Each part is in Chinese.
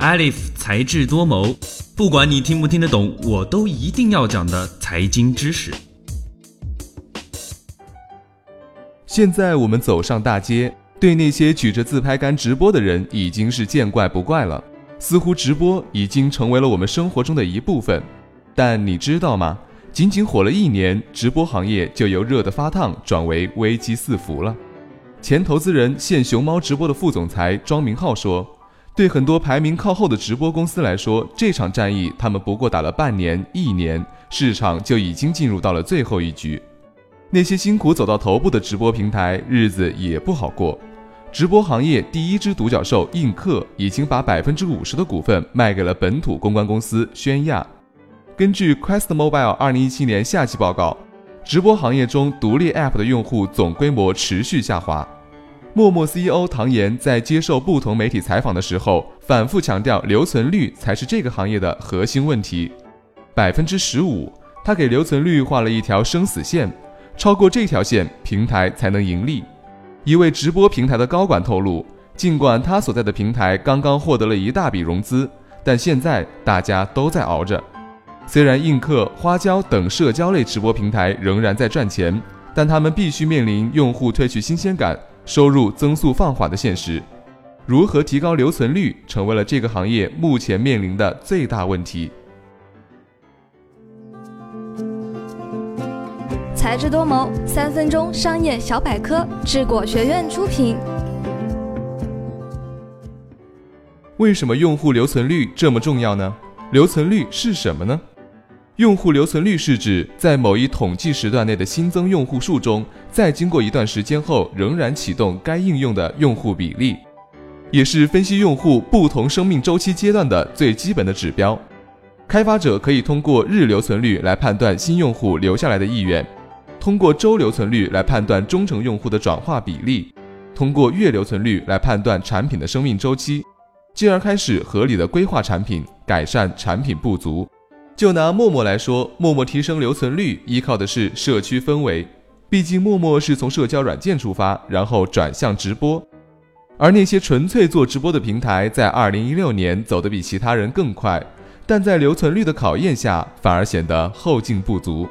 Alif 才智多谋，不管你听不听得懂，我都一定要讲的财经知识。现在我们走上大街，对那些举着自拍杆直播的人已经是见怪不怪了，似乎直播已经成为了我们生活中的一部分。但你知道吗？仅仅火了一年，直播行业就由热得发烫转为危机四伏了。前投资人现熊猫直播的副总裁庄明浩说：“对很多排名靠后的直播公司来说，这场战役他们不过打了半年、一年，市场就已经进入到了最后一局。那些辛苦走到头部的直播平台，日子也不好过。直播行业第一只独角兽映客已经把百分之五十的股份卖给了本土公关公司宣亚。”根据 Quest Mobile 二零一七年夏季报告，直播行业中独立 App 的用户总规模持续下滑。陌陌 CEO 唐岩在接受不同媒体采访的时候，反复强调留存率才是这个行业的核心问题。百分之十五，他给留存率画了一条生死线，超过这条线，平台才能盈利。一位直播平台的高管透露，尽管他所在的平台刚刚获得了一大笔融资，但现在大家都在熬着。虽然映客、花椒等社交类直播平台仍然在赚钱，但他们必须面临用户褪去新鲜感、收入增速放缓的现实。如何提高留存率，成为了这个行业目前面临的最大问题。才智多谋，三分钟商业小百科，智果学院出品。为什么用户留存率这么重要呢？留存率是什么呢？用户留存率是指在某一统计时段内的新增用户数中，在经过一段时间后仍然启动该应用的用户比例，也是分析用户不同生命周期阶段的最基本的指标。开发者可以通过日留存率来判断新用户留下来的意愿，通过周留存率来判断忠诚用户的转化比例，通过月留存率来判断产品的生命周期，进而开始合理的规划产品，改善产品不足。就拿陌陌来说，陌陌提升留存率依靠的是社区氛围。毕竟陌陌是从社交软件出发，然后转向直播。而那些纯粹做直播的平台，在二零一六年走得比其他人更快，但在留存率的考验下，反而显得后劲不足。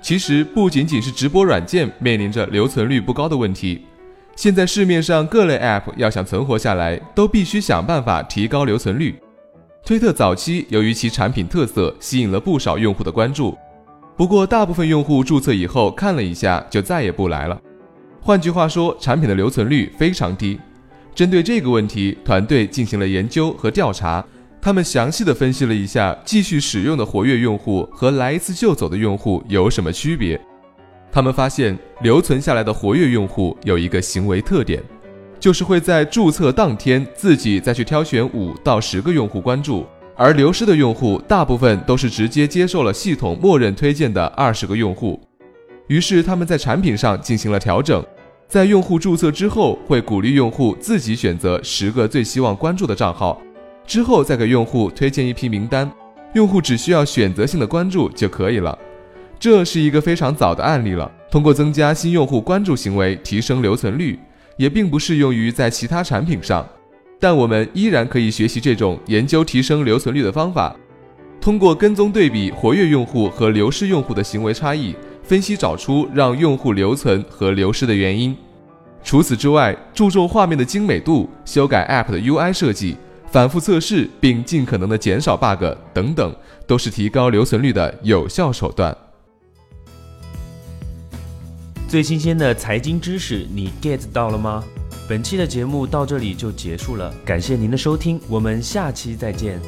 其实不仅仅是直播软件面临着留存率不高的问题，现在市面上各类 App 要想存活下来，都必须想办法提高留存率。推特早期由于其产品特色，吸引了不少用户的关注。不过，大部分用户注册以后看了一下，就再也不来了。换句话说，产品的留存率非常低。针对这个问题，团队进行了研究和调查。他们详细的分析了一下继续使用的活跃用户和来一次就走的用户有什么区别。他们发现，留存下来的活跃用户有一个行为特点。就是会在注册当天自己再去挑选五到十个用户关注，而流失的用户大部分都是直接接受了系统默认推荐的二十个用户。于是他们在产品上进行了调整，在用户注册之后，会鼓励用户自己选择十个最希望关注的账号，之后再给用户推荐一批名单，用户只需要选择性的关注就可以了。这是一个非常早的案例了，通过增加新用户关注行为提升留存率。也并不适用于在其他产品上，但我们依然可以学习这种研究提升留存率的方法。通过跟踪对比活跃用户和流失用户的行为差异，分析找出让用户留存和流失的原因。除此之外，注重画面的精美度，修改 App 的 UI 设计，反复测试并尽可能的减少 bug 等等，都是提高留存率的有效手段。最新鲜的财经知识，你 get 到了吗？本期的节目到这里就结束了，感谢您的收听，我们下期再见。